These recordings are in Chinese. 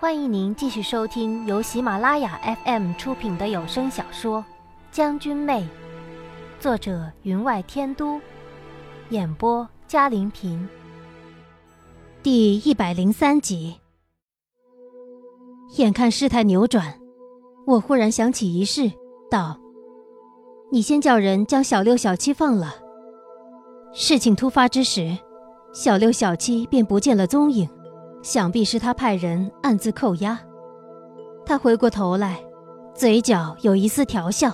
欢迎您继续收听由喜马拉雅 FM 出品的有声小说《将军妹》，作者云外天都，演播嘉玲平。第一百零三集。眼看事态扭转，我忽然想起一事，道：“你先叫人将小六、小七放了。”事情突发之时，小六、小七便不见了踪影。想必是他派人暗自扣押。他回过头来，嘴角有一丝调笑：“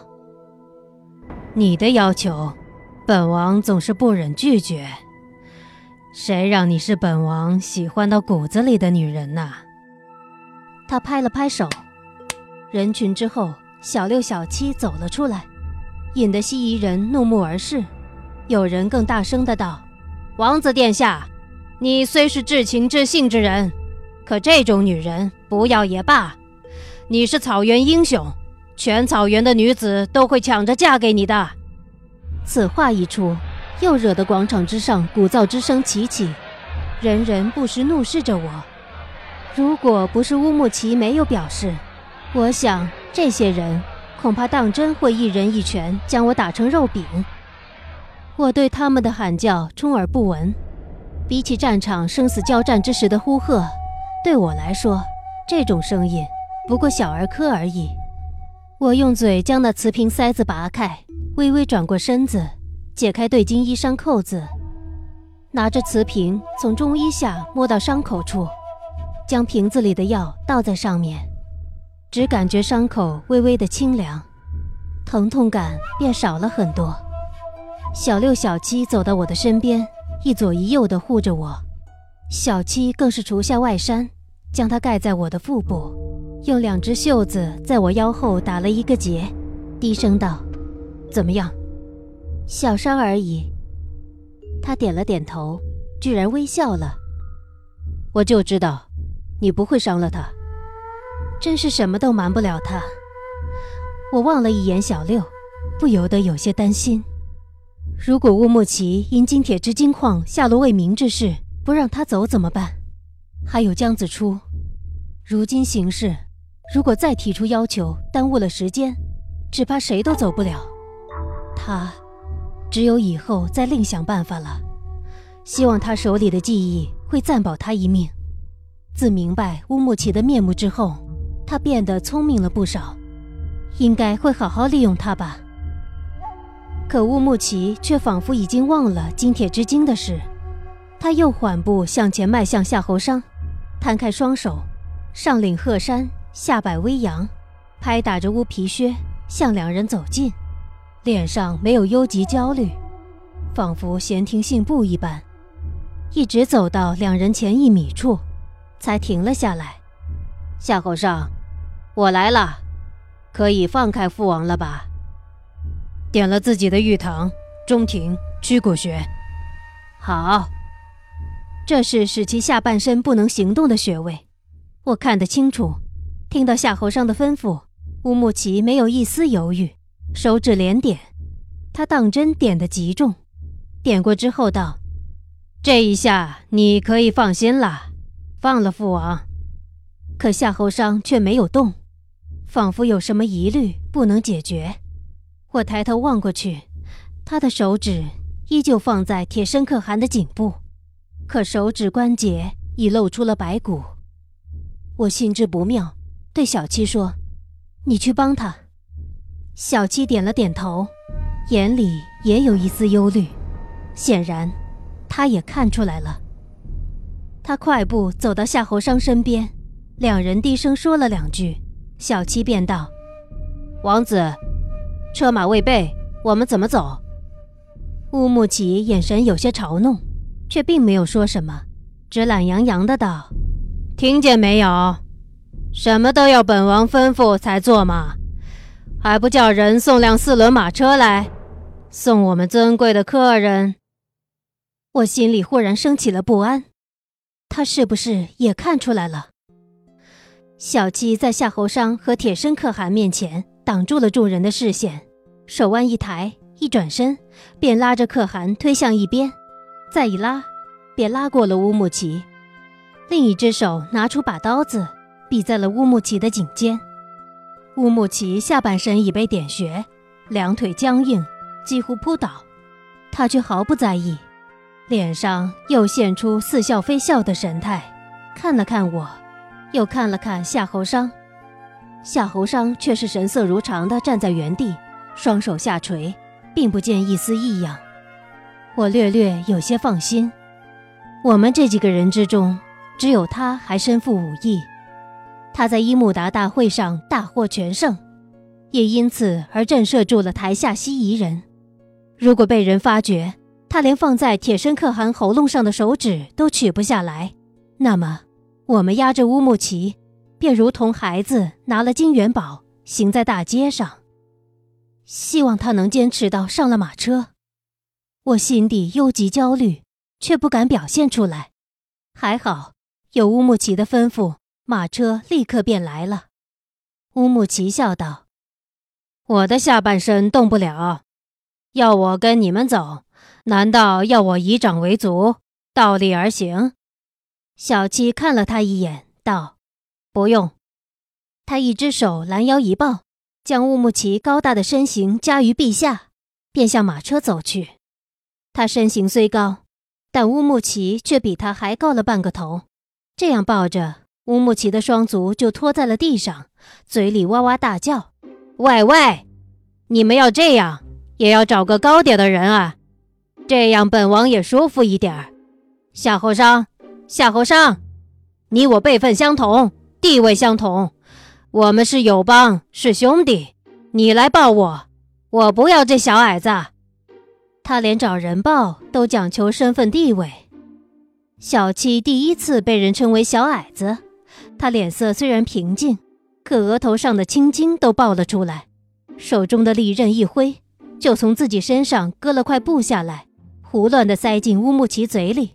你的要求，本王总是不忍拒绝。谁让你是本王喜欢到骨子里的女人呐？”他拍了拍手，人群之后，小六、小七走了出来，引得西夷人怒目而视。有人更大声的道：“王子殿下！”你虽是至情至性之人，可这种女人不要也罢。你是草原英雄，全草原的女子都会抢着嫁给你的。此话一出，又惹得广场之上鼓噪之声齐起，人人不时怒视着我。如果不是乌木齐没有表示，我想这些人恐怕当真会一人一拳将我打成肉饼。我对他们的喊叫充耳不闻。比起战场生死交战之时的呼喝，对我来说，这种声音不过小儿科而已。我用嘴将那瓷瓶塞子拔开，微微转过身子，解开对襟衣衫扣子，拿着瓷瓶从中衣下摸到伤口处，将瓶子里的药倒在上面，只感觉伤口微微的清凉，疼痛感变少了很多。小六、小七走到我的身边。一左一右的护着我，小七更是除下外衫，将它盖在我的腹部，用两只袖子在我腰后打了一个结，低声道：“怎么样？小伤而已。”他点了点头，居然微笑了。我就知道，你不会伤了他。真是什么都瞒不了他。我望了一眼小六，不由得有些担心。如果乌木齐因金铁之金矿下落未明之事不让他走怎么办？还有江子初，如今形势，如果再提出要求，耽误了时间，只怕谁都走不了。他，只有以后再另想办法了。希望他手里的记忆会暂保他一命。自明白乌木齐的面目之后，他变得聪明了不少，应该会好好利用他吧。可乌木齐却仿佛已经忘了金铁之精的事，他又缓步向前迈向夏侯商，摊开双手，上领鹤衫，下摆微扬，拍打着乌皮靴向两人走近，脸上没有忧急焦虑，仿佛闲庭信步一般，一直走到两人前一米处，才停了下来。夏侯尚，我来了，可以放开父王了吧？点了自己的玉堂、中庭、曲骨穴。好，这是使其下半身不能行动的穴位，我看得清楚。听到夏侯尚的吩咐，乌木齐没有一丝犹豫，手指连点。他当真点得极重，点过之后道：“这一下你可以放心了，放了父王。”可夏侯尚却没有动，仿佛有什么疑虑不能解决。我抬头望过去，他的手指依旧放在铁生可汗的颈部，可手指关节已露出了白骨。我心知不妙，对小七说：“你去帮他。”小七点了点头，眼里也有一丝忧虑，显然，他也看出来了。他快步走到夏侯商身边，两人低声说了两句，小七便道：“王子。”车马未备，我们怎么走？乌木齐眼神有些嘲弄，却并没有说什么，只懒洋洋的道：“听见没有？什么都要本王吩咐才做嘛？还不叫人送辆四轮马车来，送我们尊贵的客人？”我心里忽然升起了不安，他是不是也看出来了？小七在夏侯商和铁生可汗面前。挡住了众人的视线，手腕一抬，一转身，便拉着可汗推向一边，再一拉，便拉过了乌木齐。另一只手拿出把刀子，比在了乌木齐的颈间。乌木齐下半身已被点穴，两腿僵硬，几乎扑倒，他却毫不在意，脸上又现出似笑非笑的神态，看了看我，又看了看夏侯商。夏侯商却是神色如常地站在原地，双手下垂，并不见一丝异样。我略略有些放心。我们这几个人之中，只有他还身负武艺。他在伊木达大会上大获全胜，也因此而震慑住了台下西夷人。如果被人发觉，他连放在铁身可汗喉咙上的手指都取不下来，那么我们压着乌木齐。便如同孩子拿了金元宝行在大街上，希望他能坚持到上了马车。我心底忧急焦虑，却不敢表现出来。还好有乌木齐的吩咐，马车立刻便来了。乌木齐笑道：“我的下半身动不了，要我跟你们走，难道要我以掌为足，倒立而行？”小七看了他一眼，道。不用，他一只手拦腰一抱，将乌木齐高大的身形夹于臂下，便向马车走去。他身形虽高，但乌木齐却比他还高了半个头。这样抱着，乌木齐的双足就拖在了地上，嘴里哇哇大叫：“喂喂，你们要这样，也要找个高点的人啊，这样本王也舒服一点。”夏侯商，夏侯商，你我辈分相同。地位相同，我们是友邦，是兄弟。你来抱我，我不要这小矮子。他连找人抱都讲求身份地位。小七第一次被人称为小矮子，他脸色虽然平静，可额头上的青筋都爆了出来，手中的利刃一挥，就从自己身上割了块布下来，胡乱地塞进乌木齐嘴里，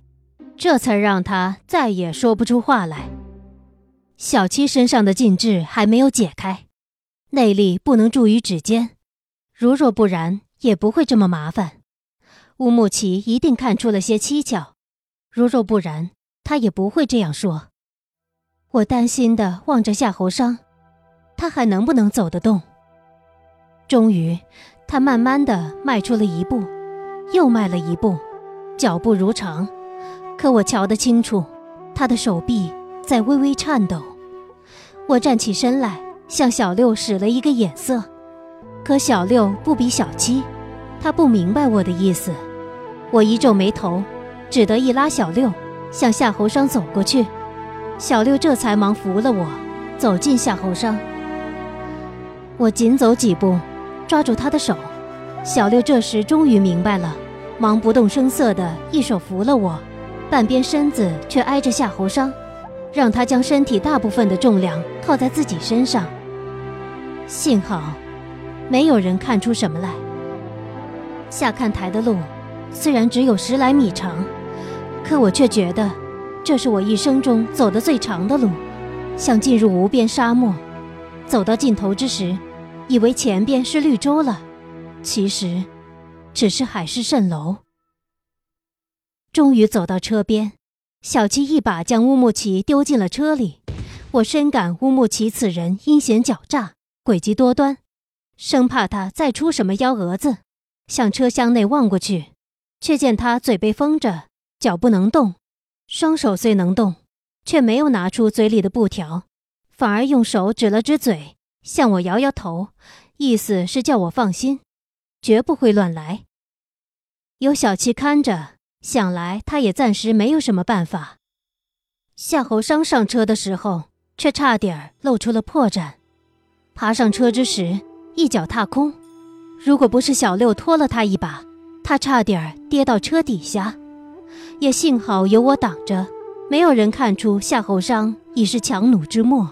这才让他再也说不出话来。小七身上的禁制还没有解开，内力不能注于指尖，如若不然，也不会这么麻烦。乌木齐一定看出了些蹊跷，如若不然，他也不会这样说。我担心的望着夏侯商，他还能不能走得动？终于，他慢慢的迈出了一步，又迈了一步，脚步如常，可我瞧得清楚，他的手臂。在微微颤抖，我站起身来，向小六使了一个眼色，可小六不比小七，他不明白我的意思。我一皱眉头，只得一拉小六，向夏侯商走过去。小六这才忙扶了我，走进夏侯商。我紧走几步，抓住他的手。小六这时终于明白了，忙不动声色地一手扶了我，半边身子却挨着夏侯商。让他将身体大部分的重量靠在自己身上。幸好，没有人看出什么来。下看台的路虽然只有十来米长，可我却觉得这是我一生中走的最长的路，像进入无边沙漠。走到尽头之时，以为前边是绿洲了，其实只是海市蜃楼。终于走到车边。小七一把将乌木齐丢进了车里，我深感乌木齐此人阴险狡诈、诡计多端，生怕他再出什么幺蛾子。向车厢内望过去，却见他嘴被封着，脚不能动，双手虽能动，却没有拿出嘴里的布条，反而用手指了指嘴，向我摇摇头，意思是叫我放心，绝不会乱来。有小七看着。想来他也暂时没有什么办法。夏侯商上车的时候，却差点露出了破绽。爬上车之时，一脚踏空。如果不是小六拖了他一把，他差点跌到车底下。也幸好有我挡着，没有人看出夏侯商已是强弩之末。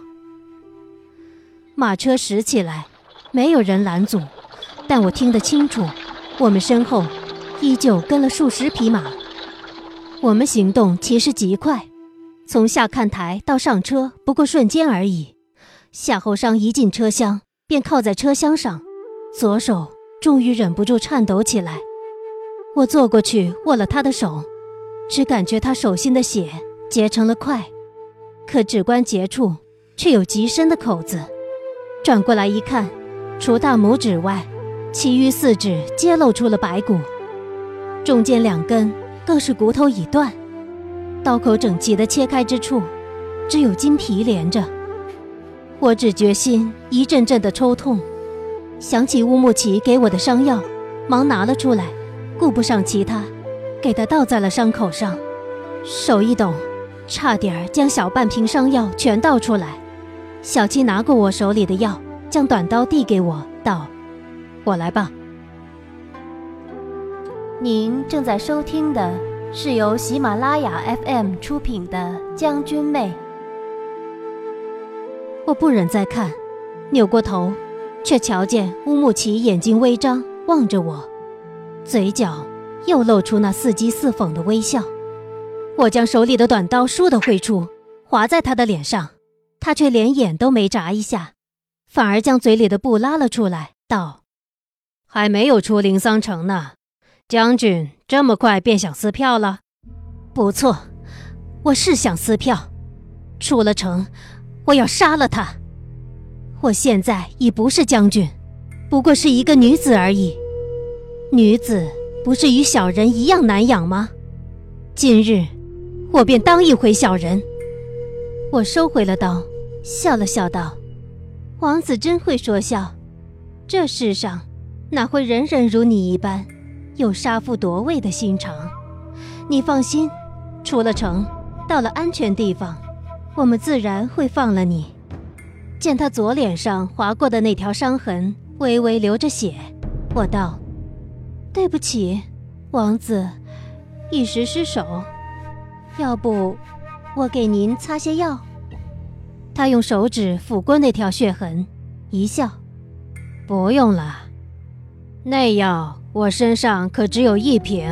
马车驶起来，没有人拦阻，但我听得清楚，我们身后。依旧跟了数十匹马，我们行动其实极快，从下看台到上车不过瞬间而已。夏侯商一进车厢便靠在车厢上，左手终于忍不住颤抖起来。我坐过去握了他的手，只感觉他手心的血结成了块，可指关节处却有极深的口子。转过来一看，除大拇指外，其余四指皆露出了白骨，中间两根更是骨头已断，刀口整齐的切开之处，只有筋皮连着。我只觉心一阵阵的抽痛，想起乌木齐给我的伤药，忙拿了出来，顾不上其他，给他倒在了伤口上，手一抖，差点将小半瓶伤药全倒出来。小七拿过我手里的药，将短刀递给我，道：“我来吧。”您正在收听的是由喜马拉雅 FM 出品的《将军妹》。我不忍再看，扭过头，却瞧见乌木齐眼睛微张，望着我，嘴角又露出那似讥似讽的微笑。我将手里的短刀倏地挥出，划在他的脸上，他却连眼都没眨一下，反而将嘴里的布拉了出来，道：“还没有出灵桑城呢，将军这么快便想撕票了？不错，我是想撕票，出了城。”我要杀了他！我现在已不是将军，不过是一个女子而已。女子不是与小人一样难养吗？今日我便当一回小人。我收回了刀，笑了笑道：“王子真会说笑。这世上哪会人人如你一般有杀父夺位的心肠？你放心，出了城，到了安全地方。”我们自然会放了你。见他左脸上划过的那条伤痕微微流着血，我道：“对不起，王子，一时失手。要不，我给您擦些药。”他用手指抚过那条血痕，一笑：“不用了，那药我身上可只有一瓶，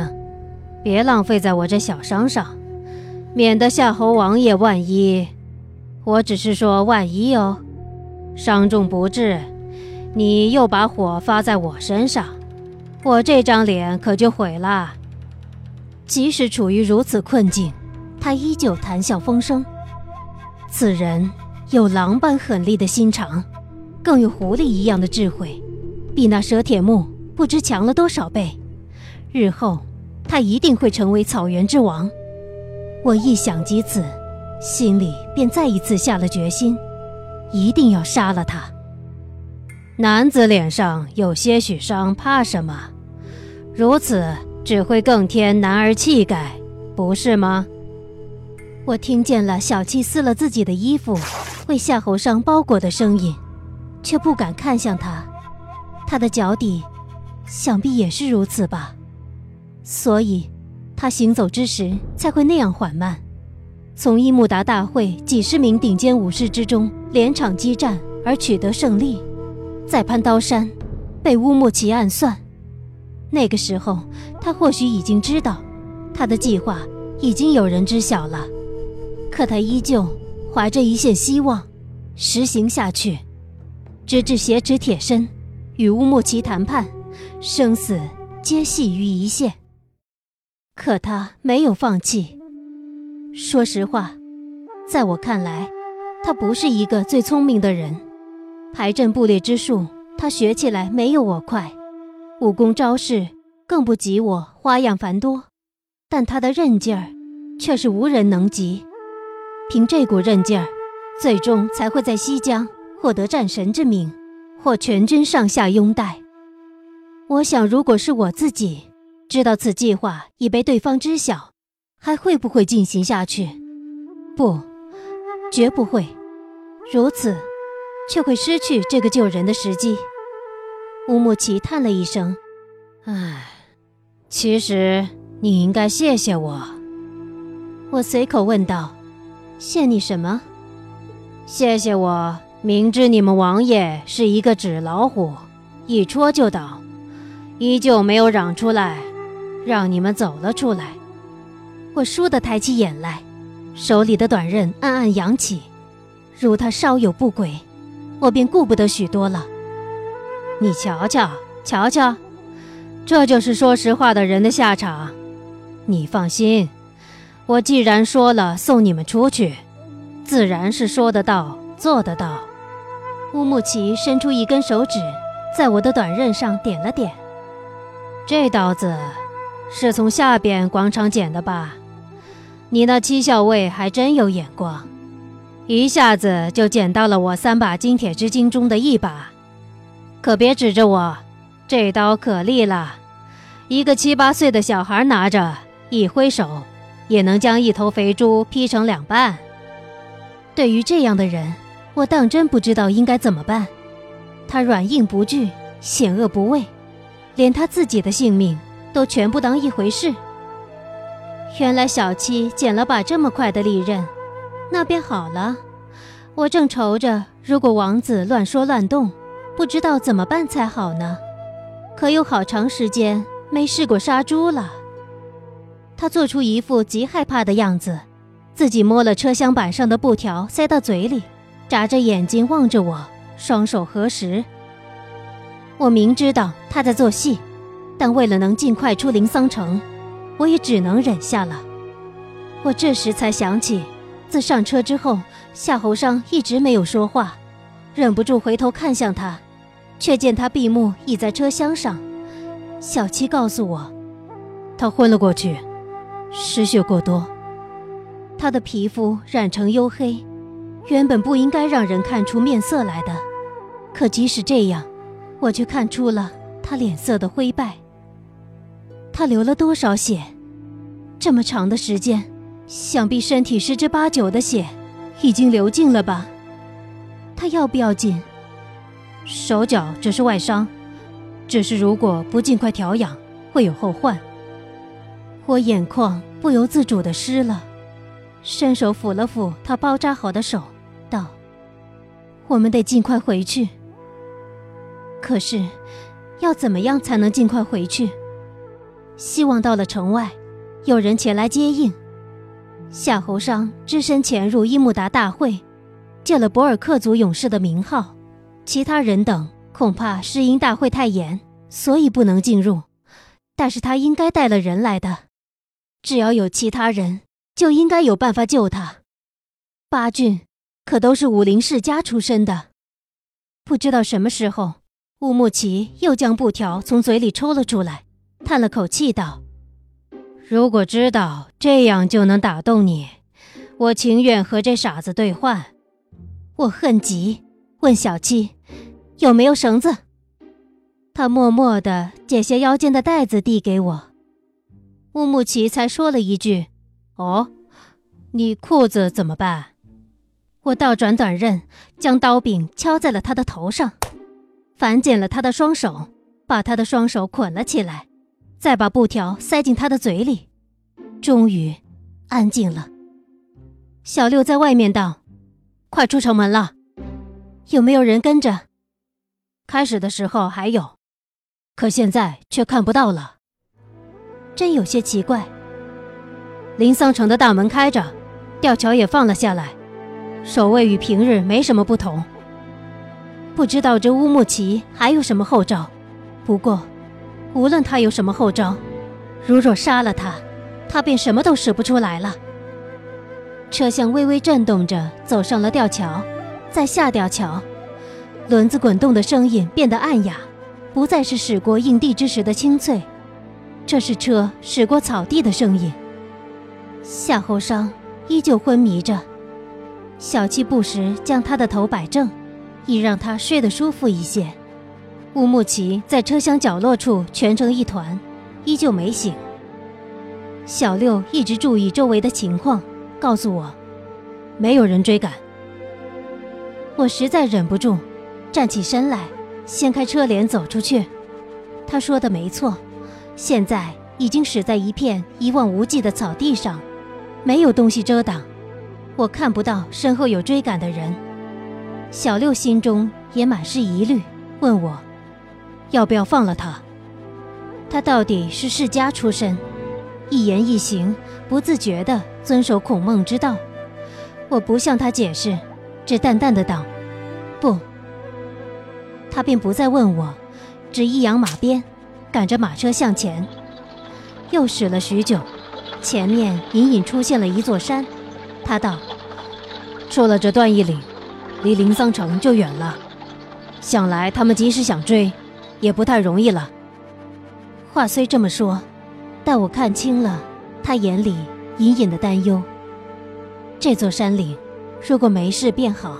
别浪费在我这小伤上，免得夏侯王爷万一……”我只是说万一哦，伤重不治，你又把火发在我身上，我这张脸可就毁了。即使处于如此困境，他依旧谈笑风生。此人有狼般狠厉的心肠，更有狐狸一样的智慧，比那蛇铁木不知强了多少倍。日后他一定会成为草原之王。我一想及此。心里便再一次下了决心，一定要杀了他。男子脸上有些许伤，怕什么？如此只会更添男儿气概，不是吗？我听见了小七撕了自己的衣服，为夏侯尚包裹的声音，却不敢看向他。他的脚底，想必也是如此吧。所以，他行走之时才会那样缓慢。从伊木达大会几十名顶尖武士之中连场激战而取得胜利，在攀刀山被乌木齐暗算。那个时候，他或许已经知道，他的计划已经有人知晓了。可他依旧怀着一线希望，实行下去，直至挟持铁身，与乌木齐谈判，生死皆系于一线。可他没有放弃。说实话，在我看来，他不是一个最聪明的人。排阵布列之术，他学起来没有我快；武功招式更不及我花样繁多。但他的韧劲儿，却是无人能及。凭这股韧劲儿，最终才会在西江获得战神之名，获全军上下拥戴。我想，如果是我自己，知道此计划已被对方知晓。还会不会进行下去？不，绝不会。如此，却会失去这个救人的时机。乌木齐叹了一声：“唉，其实你应该谢谢我。”我随口问道：“谢你什么？”“谢谢我，明知你们王爷是一个纸老虎，一戳就倒，依旧没有嚷出来，让你们走了出来。”我倏地抬起眼来，手里的短刃暗暗扬起，如他稍有不轨，我便顾不得许多了。你瞧瞧，瞧瞧，这就是说实话的人的下场。你放心，我既然说了送你们出去，自然是说得到做得到。乌木齐伸出一根手指，在我的短刃上点了点。这刀子是从下边广场捡的吧？你那七校尉还真有眼光，一下子就捡到了我三把金铁之金中的一把。可别指着我，这刀可利了，一个七八岁的小孩拿着，一挥手也能将一头肥猪劈成两半。对于这样的人。我当真不知道应该怎么办，他软硬不惧，险恶不畏，连他自己的性命都全不当一回事。原来小七捡了把这么快的利刃，那便好了。我正愁着，如果王子乱说乱动，不知道怎么办才好呢。可有好长时间没试过杀猪了。他做出一副极害怕的样子，自己摸了车厢板上的布条，塞到嘴里。眨着眼睛望着我，双手合十。我明知道他在做戏，但为了能尽快出灵桑城，我也只能忍下了。我这时才想起，自上车之后，夏侯尚一直没有说话，忍不住回头看向他，却见他闭目倚在车厢上。小七告诉我，他昏了过去，失血过多，他的皮肤染成黝黑。原本不应该让人看出面色来的，可即使这样，我却看出了他脸色的灰败。他流了多少血？这么长的时间，想必身体十之八九的血已经流尽了吧？他要不要紧？手脚只是外伤，只是如果不尽快调养，会有后患。我眼眶不由自主的湿了，伸手抚了抚他包扎好的手。道：“我们得尽快回去。可是，要怎么样才能尽快回去？希望到了城外，有人前来接应。夏侯尚只身潜入伊木达大会，借了博尔克族勇士的名号。其他人等恐怕是因大会太严，所以不能进入。但是他应该带了人来的，只要有其他人，就应该有办法救他。八郡。”可都是武林世家出身的，不知道什么时候，乌木齐又将布条从嘴里抽了出来，叹了口气道：“如果知道这样就能打动你，我情愿和这傻子兑换。”我恨极，问小七：“有没有绳子？”他默默地解下腰间的带子递给我。乌木齐才说了一句：“哦，你裤子怎么办？”我倒转短刃，将刀柄敲在了他的头上，反剪了他的双手，把他的双手捆了起来，再把布条塞进他的嘴里。终于，安静了。小六在外面道：“快出城门了，有没有人跟着？”开始的时候还有，可现在却看不到了。真有些奇怪。临桑城的大门开着，吊桥也放了下来。守卫与平日没什么不同，不知道这乌木齐还有什么后招。不过，无论他有什么后招，如若杀了他，他便什么都使不出来了。车厢微微震动着走上了吊桥，在下吊桥，轮子滚动的声音变得暗哑，不再是驶过硬地之时的清脆，这是车驶过草地的声音。夏侯商依旧昏迷着。小七不时将他的头摆正，以让他睡得舒服一些。乌木齐在车厢角落处蜷成一团，依旧没醒。小六一直注意周围的情况，告诉我，没有人追赶。我实在忍不住，站起身来，掀开车帘走出去。他说的没错，现在已经驶在一片一望无际的草地上，没有东西遮挡。我看不到身后有追赶的人，小六心中也满是疑虑，问我要不要放了他。他到底是世家出身，一言一行不自觉地遵守孔孟之道。我不向他解释，只淡淡的道：“不。”他便不再问我，只一扬马鞭，赶着马车向前。又驶了许久，前面隐隐出现了一座山。他道：“出了这段义岭，离灵桑城就远了。想来他们即使想追，也不太容易了。话虽这么说，但我看清了他眼里隐隐的担忧。这座山岭，如果没事便好；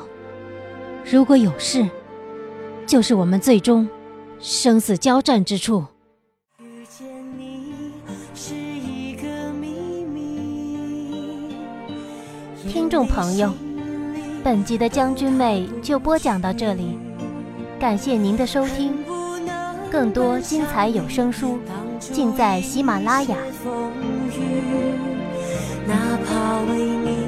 如果有事，就是我们最终生死交战之处。听众朋友，本集的将军妹就播讲到这里，感谢您的收听。更多精彩有声书，尽在喜马拉雅。哪怕为你。